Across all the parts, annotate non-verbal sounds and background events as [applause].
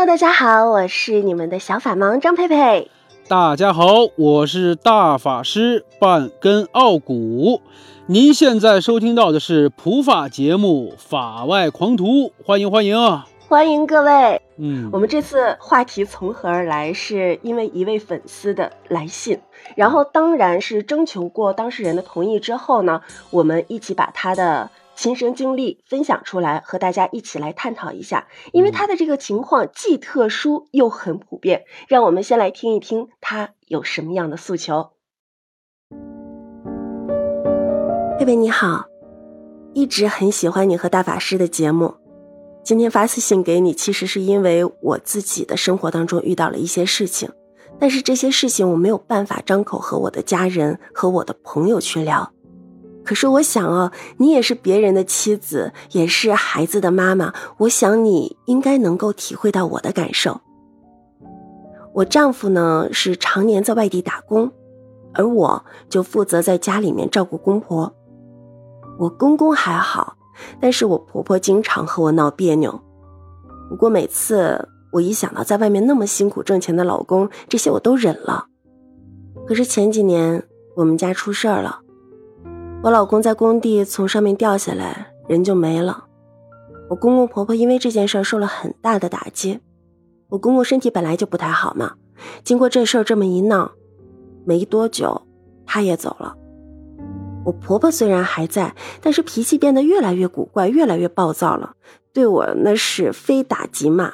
Hello，大家好，我是你们的小法盲张佩佩。大家好，我是大法师半根傲骨。您现在收听到的是普法节目《法外狂徒》，欢迎欢迎啊欢迎各位。嗯，我们这次话题从何而来？是因为一位粉丝的来信，然后当然是征求过当事人的同意之后呢，我们一起把他的亲身经历分享出来，和大家一起来探讨一下。因为他的这个情况既特殊又很普遍，让我们先来听一听他有什么样的诉求。贝贝你好，一直很喜欢你和大法师的节目。今天发私信给你，其实是因为我自己的生活当中遇到了一些事情，但是这些事情我没有办法张口和我的家人和我的朋友去聊。可是我想啊，你也是别人的妻子，也是孩子的妈妈，我想你应该能够体会到我的感受。我丈夫呢是常年在外地打工，而我就负责在家里面照顾公婆。我公公还好，但是我婆婆经常和我闹别扭。不过每次我一想到在外面那么辛苦挣钱的老公，这些我都忍了。可是前几年我们家出事儿了，我老公在工地从上面掉下来，人就没了。我公公婆婆因为这件事受了很大的打击。我公公身体本来就不太好嘛，经过这事儿这么一闹，没多久他也走了。我婆婆虽然还在，但是脾气变得越来越古怪，越来越暴躁了，对我那是非打即骂，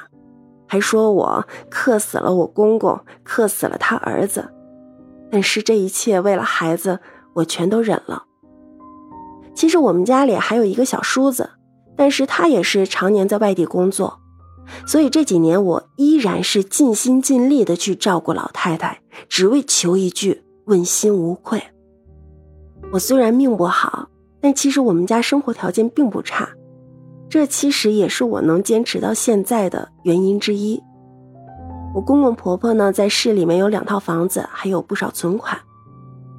还说我克死了我公公，克死了他儿子。但是这一切为了孩子，我全都忍了。其实我们家里还有一个小叔子，但是他也是常年在外地工作，所以这几年我依然是尽心尽力的去照顾老太太，只为求一句问心无愧。我虽然命不好，但其实我们家生活条件并不差，这其实也是我能坚持到现在的原因之一。我公公婆婆呢，在市里面有两套房子，还有不少存款。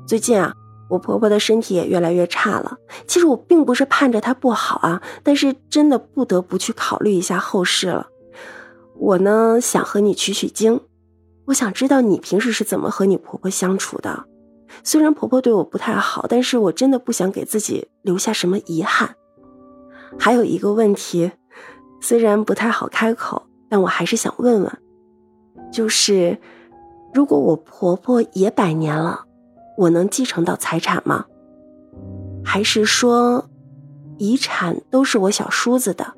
最近啊，我婆婆的身体也越来越差了。其实我并不是盼着她不好啊，但是真的不得不去考虑一下后事了。我呢，想和你取取经，我想知道你平时是怎么和你婆婆相处的。虽然婆婆对我不太好，但是我真的不想给自己留下什么遗憾。还有一个问题，虽然不太好开口，但我还是想问问，就是如果我婆婆也百年了，我能继承到财产吗？还是说，遗产都是我小叔子的？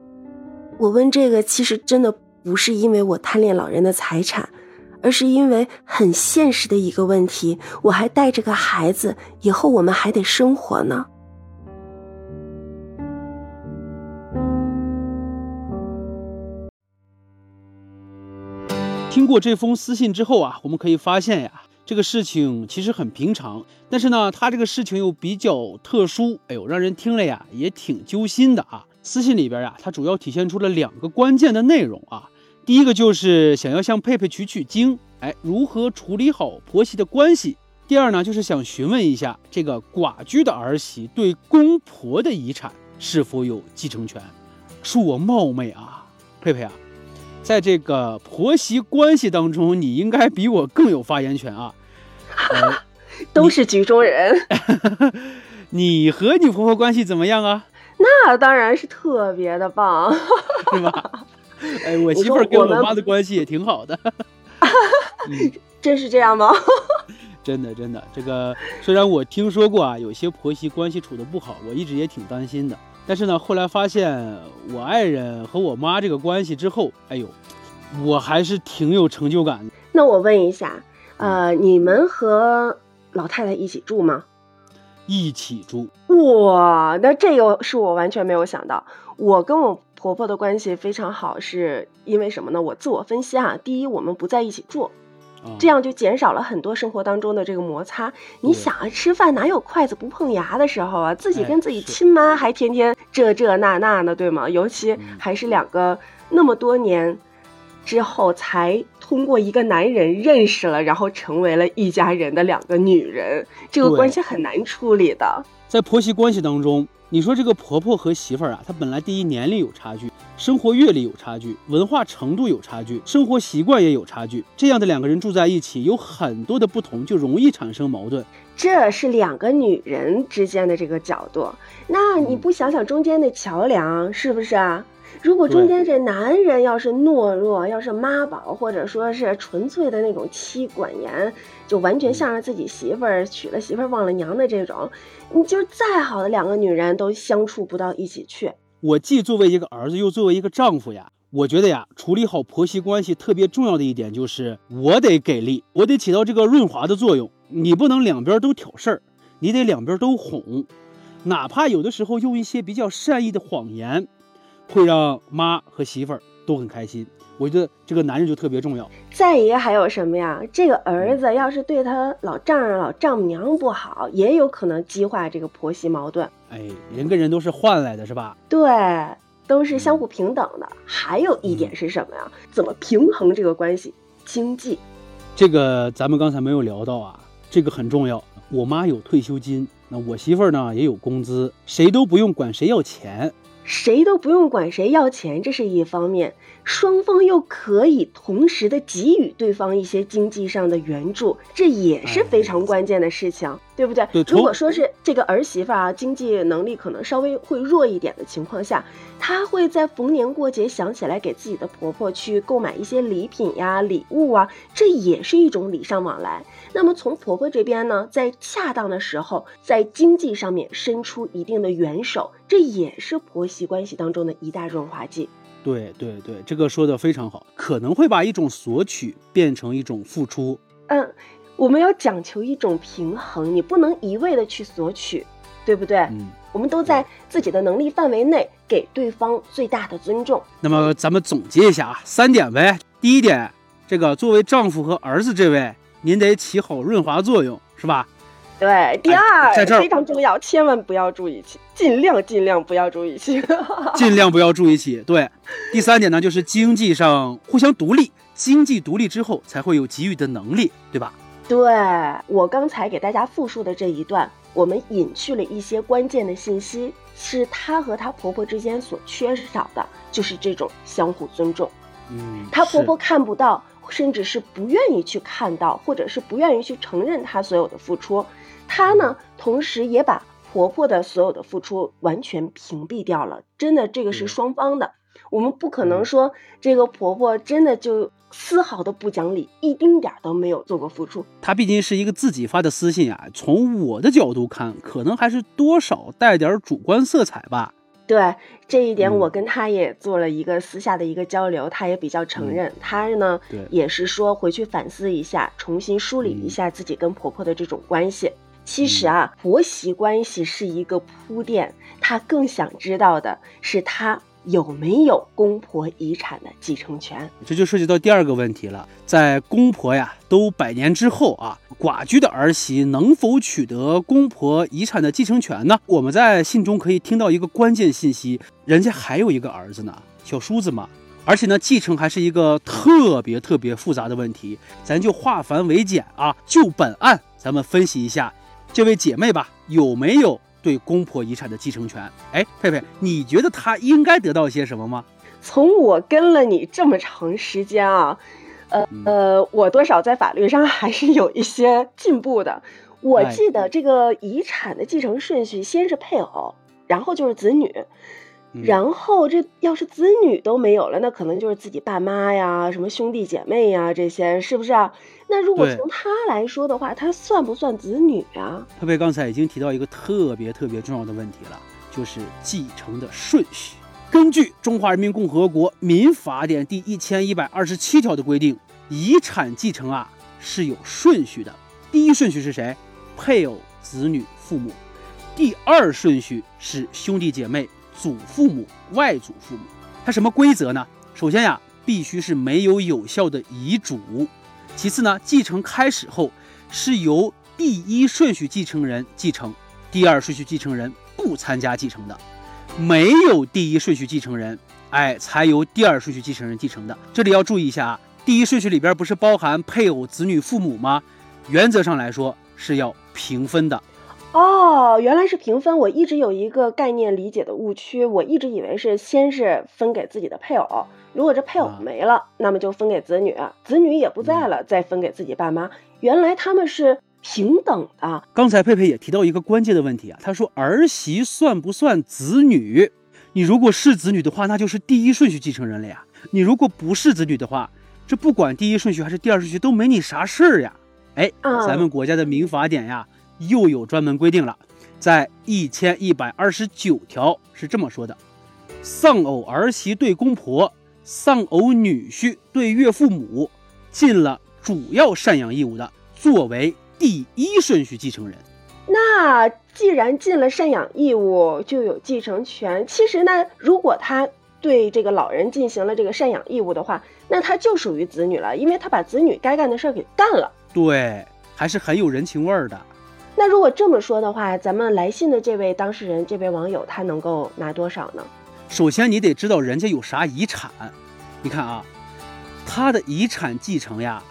我问这个，其实真的不是因为我贪恋老人的财产。而是因为很现实的一个问题，我还带着个孩子，以后我们还得生活呢。听过这封私信之后啊，我们可以发现呀，这个事情其实很平常，但是呢，他这个事情又比较特殊，哎呦，让人听了呀也挺揪心的啊。私信里边呀，它主要体现出了两个关键的内容啊。第一个就是想要向佩佩取取经，哎，如何处理好婆媳的关系？第二呢，就是想询问一下这个寡居的儿媳对公婆的遗产是否有继承权？恕我冒昧啊，佩佩啊，在这个婆媳关系当中，你应该比我更有发言权啊。[laughs] 都是局中人。[laughs] 你和你婆婆关系怎么样啊？那当然是特别的棒，[laughs] 是吧？哎，我媳妇儿跟我妈的关系也挺好的，真是这样吗？真的真的，这个虽然我听说过啊，有些婆媳关系处的不好，我一直也挺担心的。但是呢，后来发现我爱人和我妈这个关系之后，哎呦，我还是挺有成就感的。那我问一下，呃，你们和老太太一起住吗？一起住。哇，那这个是我完全没有想到。我跟我。婆婆的关系非常好，是因为什么呢？我自我分析啊，第一，我们不在一起住，这样就减少了很多生活当中的这个摩擦。你想啊，吃饭哪有筷子不碰牙的时候啊？自己跟自己亲妈还天天这这那那呢，对吗？尤其还是两个那么多年之后才通过一个男人认识了，然后成为了一家人的两个女人，这个关系很难处理的。在婆媳关系当中。你说这个婆婆和媳妇儿啊，她本来第一年龄有差距，生活阅历有差距，文化程度有差距，生活习惯也有差距。这样的两个人住在一起，有很多的不同，就容易产生矛盾。这是两个女人之间的这个角度，那你不想想中间的桥梁是不是啊？如果中间这男人要是懦弱，要是妈宝，或者说是纯粹的那种妻管严，就完全向着自己媳妇儿娶了媳妇儿忘了娘的这种，你就再好的两个女人都相处不到一起去。我既作为一个儿子，又作为一个丈夫呀，我觉得呀，处理好婆媳关系特别重要的一点就是我得给力，我得起到这个润滑的作用。你不能两边都挑事儿，你得两边都哄，哪怕有的时候用一些比较善意的谎言。会让妈和媳妇儿都很开心，我觉得这个男人就特别重要。再一个还有什么呀？这个儿子要是对他老丈人、老丈母娘不好，也有可能激化这个婆媳矛盾。哎，人跟人都是换来的，是吧？对，都是相互平等的。还有一点是什么呀？怎么平衡这个关系？经济，这个咱们刚才没有聊到啊，这个很重要。我妈有退休金，那我媳妇儿呢也有工资，谁都不用管谁要钱。谁都不用管谁要钱，这是一方面；双方又可以同时的给予对方一些经济上的援助，这也是非常关键的事情，对不对？如果说是这个儿媳妇啊，经济能力可能稍微会弱一点的情况下，她会在逢年过节想起来给自己的婆婆去购买一些礼品呀、礼物啊，这也是一种礼尚往来。那么从婆婆这边呢，在恰当的时候，在经济上面伸出一定的援手，这也是婆媳关系当中的一大润滑剂。对对对，这个说的非常好，可能会把一种索取变成一种付出。嗯，我们要讲求一种平衡，你不能一味的去索取，对不对？嗯，我们都在自己的能力范围内给对方最大的尊重。那么咱们总结一下啊，三点呗。第一点，这个作为丈夫和儿子这位。您得起好润滑作用，是吧？对。第二，非常重要，千万不要住一起，尽量尽量不要住一起，[laughs] 尽量不要住一起。对。第三点呢，就是经济上互相独立，经济独立之后才会有给予的能力，对吧？对。我刚才给大家复述的这一段，我们隐去了一些关键的信息，是她和她婆婆之间所缺少的，就是这种相互尊重。嗯。她婆婆看不到。甚至是不愿意去看到，或者是不愿意去承认她所有的付出，她呢，同时也把婆婆的所有的付出完全屏蔽掉了。真的，这个是双方的，我们不可能说这个婆婆真的就丝毫的不讲理，一丁点儿都没有做过付出。她毕竟是一个自己发的私信啊，从我的角度看，可能还是多少带点主观色彩吧。对这一点，我跟他也做了一个私下的一个交流，他也比较承认。他呢，也是说回去反思一下，重新梳理一下自己跟婆婆的这种关系。其实啊，婆媳关系是一个铺垫，他更想知道的是他。有没有公婆遗产的继承权？这就涉及到第二个问题了。在公婆呀都百年之后啊，寡居的儿媳能否取得公婆遗产的继承权呢？我们在信中可以听到一个关键信息：人家还有一个儿子呢，小叔子嘛。而且呢，继承还是一个特别特别复杂的问题。咱就化繁为简啊，就本案咱们分析一下，这位姐妹吧，有没有？对公婆遗产的继承权，哎，佩佩，你觉得她应该得到些什么吗？从我跟了你这么长时间啊，呃呃，我多少在法律上还是有一些进步的。我记得这个遗产的继承顺序，先是配偶，然后就是子女。然后这要是子女都没有了，那可能就是自己爸妈呀、什么兄弟姐妹呀这些，是不是啊？那如果从他来说的话，他算不算子女啊？佩佩刚才已经提到一个特别特别重要的问题了，就是继承的顺序。根据《中华人民共和国民法典》第一千一百二十七条的规定，遗产继承啊是有顺序的。第一顺序是谁？配偶、子女、父母。第二顺序是兄弟姐妹。祖父母、外祖父母，他什么规则呢？首先呀，必须是没有有效的遗嘱；其次呢，继承开始后是由第一顺序继承人继承，第二顺序继承人不参加继承的；没有第一顺序继承人，哎，才由第二顺序继承人继承的。这里要注意一下啊，第一顺序里边不是包含配偶、子女、父母吗？原则上来说是要平分的。哦，原来是平分。我一直有一个概念理解的误区，我一直以为是先是分给自己的配偶，如果这配偶啊没了，那么就分给子女，子女也不在了，再分给自己爸妈。原来他们是平等的。刚才佩佩也提到一个关键的问题啊，他说儿媳算不算子女？你如果是子女的话，那就是第一顺序继承人了呀。你如果不是子女的话，这不管第一顺序还是第二顺序都没你啥事儿呀。哎，啊咱们国家的民法典呀又有专门规定了，在一千一百二十九条是这么说的：丧偶儿媳对公婆，丧偶女婿对岳父母，尽了主要赡养义务的，作为第一顺序继承人。那既然尽了赡养义务，就有继承权。其实呢，如果他对这个老人进行了这个赡养义务的话，那他就属于子女了，因为他把子女该干的事儿给干了。对，还是很有人情味儿的。那如果这么说的话，咱们来信的这位当事人，这位网友，他能够拿多少呢？首先，你得知道人家有啥遗产。你看啊，她的遗产继承呀，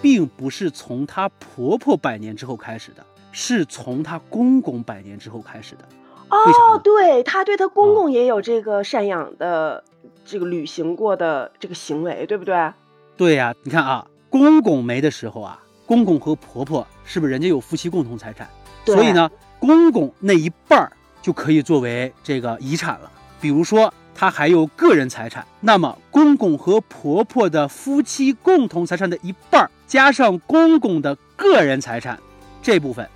并不是从她婆婆百年之后开始的，是从她公公百年之后开始的。哦，对，他对他公公也有这个赡养的这个履行过的这个行为，对不对？对呀、你看啊，公公没的时候啊，公公和婆婆是不是人家有夫妻共同财产？对所以呢，公公那一半儿就可以作为这个遗产了。比如说，他还有个人财产，那么公公和婆婆的夫妻共同财产的一半儿，加上公公的个人财产，这部分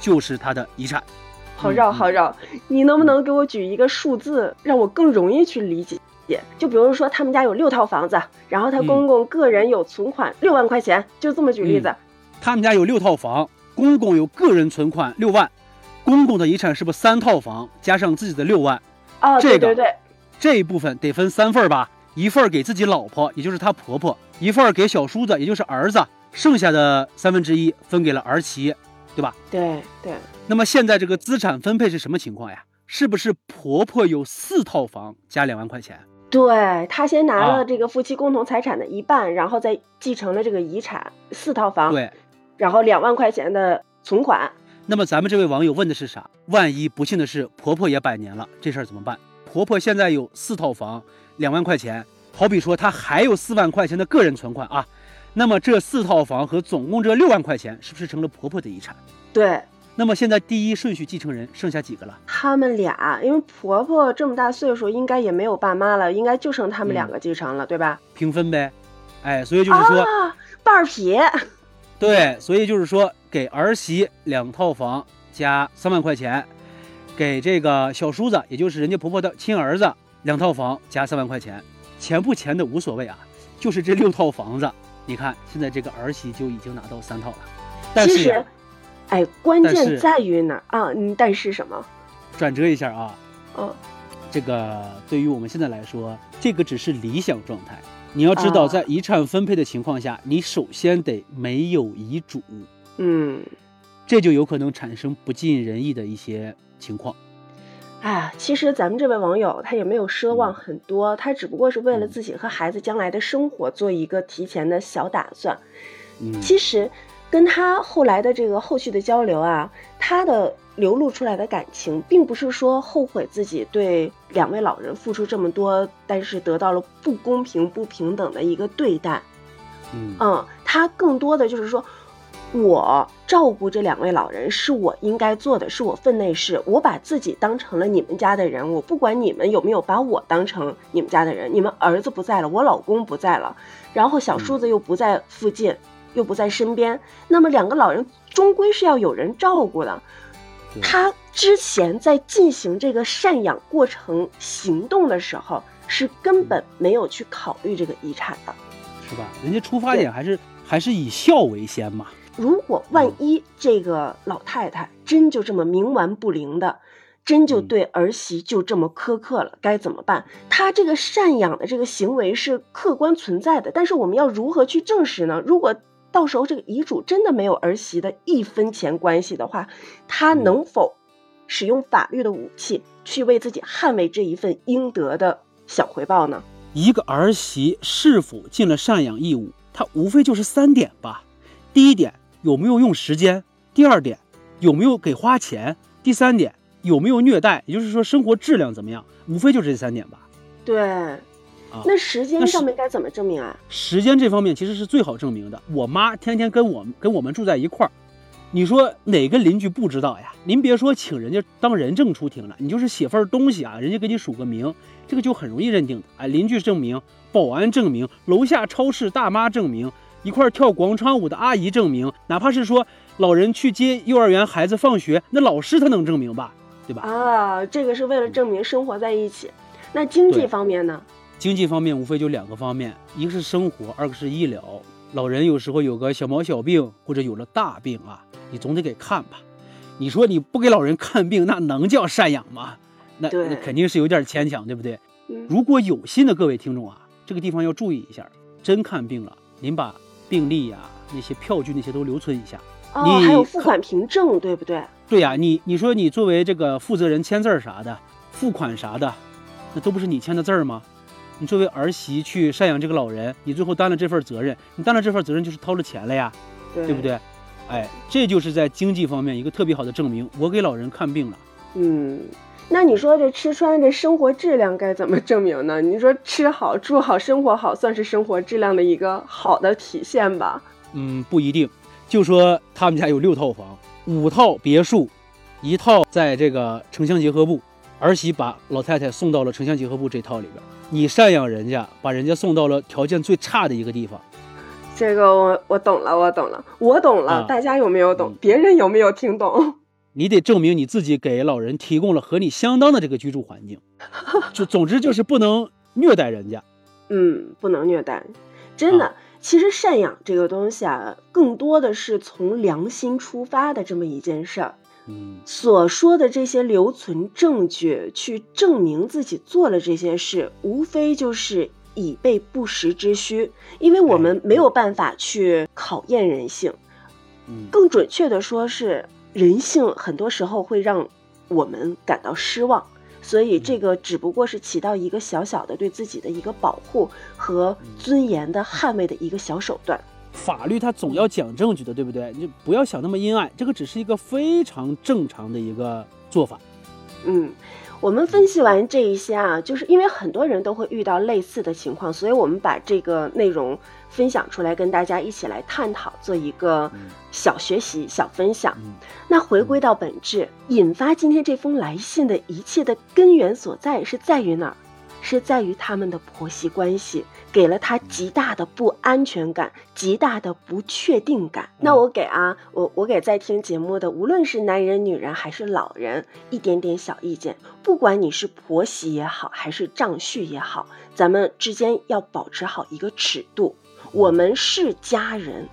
就是他的遗产。好绕嗯好绕，你能不能给我举一个数字，让我更容易去理解？就比如说他们家有六套房子，然后他嗯公公个人有存款六万块钱，就这么举例子。他们家有六套房，公公有个人存款六万，公公的遗产是不是三套房加上自己的六万？哦，这个对对对，这一部分得分三份吧，一份给自己老婆，也就是她婆婆；一份给小叔子，也就是儿子，剩下的三分之一分给了儿媳，对吧？对对，那么现在这个资产分配是什么情况呀？是不是婆婆有四套房加两万块钱？对她先拿啊了这个夫妻共同财产的一半，然后再继承了这个遗产四套房，对。然后两万块钱的存款。那么咱们这位网友问的是啥？万一不幸的是婆婆也百年了，这事儿怎么办？婆婆现在有四套房，两万块钱，好比说她还有四万块钱的个人存款啊，那么这四套房和总共这六万块钱，是不是成了婆婆的遗产？对那么现在第一顺序继承人剩下几个了？他们俩，因为婆婆这么大岁数，应该也没有爸妈了，应该就剩他们两个继承了，对吧？平分呗。哎，所以就是说，啊，半儿撇。对，所以就是说，给儿媳两套房加三万块钱，给这个小叔子，也就是人家婆婆的亲儿子两套房加三万块钱，钱不钱的无所谓啊，就是这六套房子，你看现在这个儿媳就已经拿到三套了，但是呀，哎，关键在于哪儿啊？嗯，但是什么？转折一下啊，嗯，这个对于我们现在来说，这个只是理想状态。你要知道，啊。在遗产分配的情况下，你首先得没有遗嘱，嗯，这就有可能产生不尽人意的一些情况。哎，其实咱们这位网友他也没有奢望很多，他只不过是为了嗯。自己和孩子将来的生活做一个提前的小打算。嗯，其实跟他后来的这个后续的交流啊，他的流露出来的感情，并不是说后悔自己对两位老人付出这么多，但是得到了不公平、不平等的一个对待。嗯嗯，他更多的就是说，我照顾这两位老人是我应该做的，是我分内事。我把自己当成了你们家的人，我不管你们有没有把我当成你们家的人。你们儿子不在了，我老公不在了，然后小叔子又不在附近，又不在身边，那么两个老人终归是要有人照顾的。他之前在进行这个赡养过程行动的时候，是根本没有去考虑这个遗产的。是吧？人家出发点还是还是以孝为先嘛。如果万一这个老太太真就这么冥顽不灵的，真就嗯对儿媳就这么苛刻了，该怎么办？她这个赡养的这个行为是客观存在的，但是我们要如何去证实呢？如果到时候这个遗嘱真的没有儿媳的一分钱关系的话，她嗯能否使用法律的武器去为自己捍卫这一份应得的小回报呢？一个儿媳是否尽了赡养义务，它无非就是三点吧。第一点，有没有用时间；第二点，有没有给花钱？第三点有没有虐待？也就是说生活质量怎么样？无非就是这三点吧。对，啊，那时间上面该怎么证明啊？时间这方面其实是最好证明的。我妈天天跟我跟我们住在一块儿，你说哪个邻居不知道呀？您别说请人家当人证出庭了，你就是写份东西啊，人家给你署个名，这个就很容易认定的。哎，邻居证明，保安证明，楼下超市大妈证明，一块儿跳广场舞的阿姨证明，哪怕是说老人去接幼儿园孩子放学，那老师他能证明吧？对吧？啊，这个是为了证明生活在一起。那经济方面呢？经济方面无非就两个方面，一个是生活，二个是医疗。老人有时候有个小毛小病，或者有了大病啊，你总得给看吧。你说你不给老人看病，那能叫赡养吗？那那肯定是有点牵强，对不对？嗯如果有心的各位听众啊，这个地方要注意一下，真看病了，您把病历呀、那些票据那些都留存一下。哦，你还有付款凭证，对不对？对呀、你你说你作为这个负责人签字儿啥的，付款啥的，那都不是你签的字儿吗？你作为儿媳去赡养这个老人，你最后担了这份责任，你担了这份责任就是掏了钱了呀，对对不？对？哎，这就是在经济方面一个特别好的证明，我给老人看病了。嗯，那你说这吃穿这生活质量该怎么证明呢？你说吃好、住好、生活好，算是生活质量的一个好的体现吧？嗯，不一定。就说他们家有六套房，五套别墅，一套在这个城乡结合部，儿媳把老太太送到了城乡结合部这套里边，你赡养人家，把人家送到了条件最差的一个地方。这个我我懂了，我懂了，我懂了。啊大家有没有懂嗯？别人有没有听懂？你得证明你自己给老人提供了和你相当的这个居住环境，就 [laughs] 总之就是不能虐待人家。嗯，不能虐待。真的，啊其实赡养这个东西啊，更多的是从良心出发的这么一件事儿。嗯。所说的这些留存证据，去证明自己做了这些事，无非就是以备不时之需，因为我们没有办法去考验人性。嗯，更准确的说是，人性很多时候会让我们感到失望，所以这个只不过是起到一个小小的对自己的一个保护和尊严的捍卫的一个小手段。法律它总要讲证据的，对不对？你不要想那么阴暗，这个只是一个非常正常的一个做法。嗯，我们分析完这一些啊，就是因为很多人都会遇到类似的情况，所以我们把这个内容分享出来，跟大家一起来探讨，做一个嗯小学习、小分享。嗯那回归到本质，引发今天这封来信的一切的根源所在是在于哪儿？是在于他们的婆媳关系给了他极大的不安全感，极大的不确定感。那我给啊，我我给在听节目的，无论是男人、女人还是老人，一点点小意见。不管你是婆媳也好，还是丈婿也好，咱们之间要保持好一个尺度。我们是家人，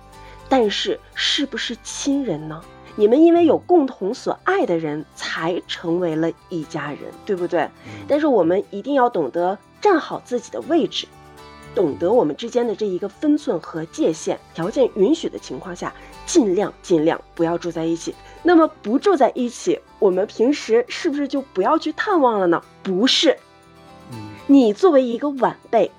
但是是不是亲人呢？你们因为有共同所爱的人，才成为了一家人，对不对？但是我们一定要懂得站好自己的位置，懂得我们之间的这一个分寸和界限，条件允许的情况下，尽量尽量不要住在一起。那么不住在一起，我们平时是不是就不要去探望了呢？不是，嗯你作为一个晚辈，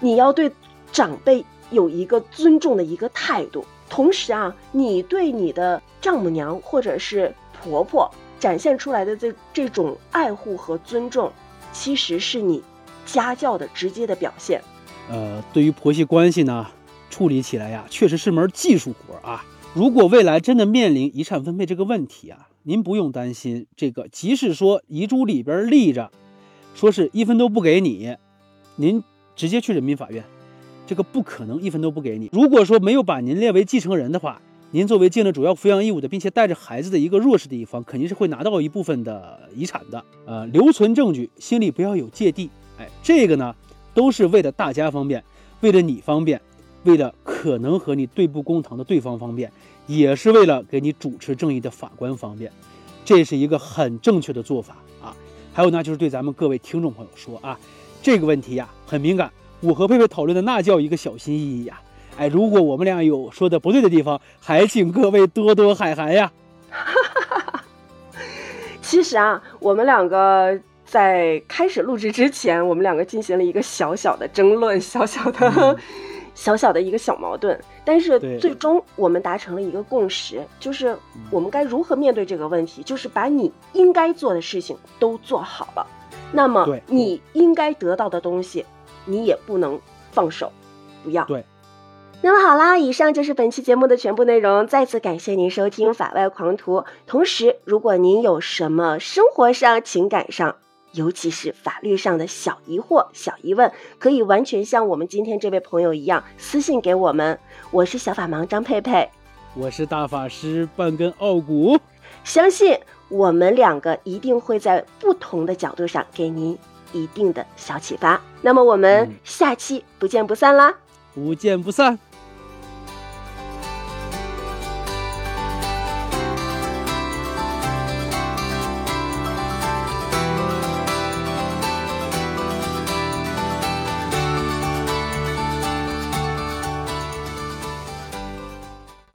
你要对长辈有一个尊重的一个态度。同时啊，你对你的丈母娘或者是婆婆展现出来的这这种爱护和尊重，其实是你家教的直接的表现。呃，对于婆媳关系呢，处理起来呀，确实是门技术活啊。如果未来真的面临遗产分配这个问题啊，您不用担心这个，即使说遗嘱里边立着，说是一分都不给你，您直接去人民法院，这个不可能一分都不给你。如果说没有把您列为继承人的话，您作为尽了主要抚养义务的，并且带着孩子的一个弱势的一方，肯定是会拿到一部分的遗产的。呃，留存证据，心里不要有芥蒂。哎，这个呢，都是为了大家方便，为了你方便，为了可能和你对簿公堂的对方方便，也是为了给你主持正义的法官方便。这是一个很正确的做法啊。还有呢，就是对咱们各位听众朋友说啊，这个问题呀、很敏感，我和佩佩讨论的那叫一个小心翼翼呀。哎，如果我们俩有说的不对的地方，还请各位多多海涵呀。[laughs] 其实啊，我们两个在开始录制之前，我们两个进行了一个小小的争论，小小的、[laughs] 小小的一个小矛盾。但是最终我们达成了一个共识，就是我们该如何面对这个问题，就是把你应该做的事情都做好了，那么你应该得到的东西，你也不能放手，不要。对。那么好啦，以上就是本期节目的全部内容。再次感谢您收听《法外狂徒》。同时，如果您有什么生活上、情感上，尤其是法律上的小疑惑、小疑问，可以完全像我们今天这位朋友一样私信给我们。我是小法盲张佩佩，我是大法师半根傲骨，相信我们两个一定会在不同的角度上给您一定的小启发。那么我们嗯下期不见不散啦！不见不散。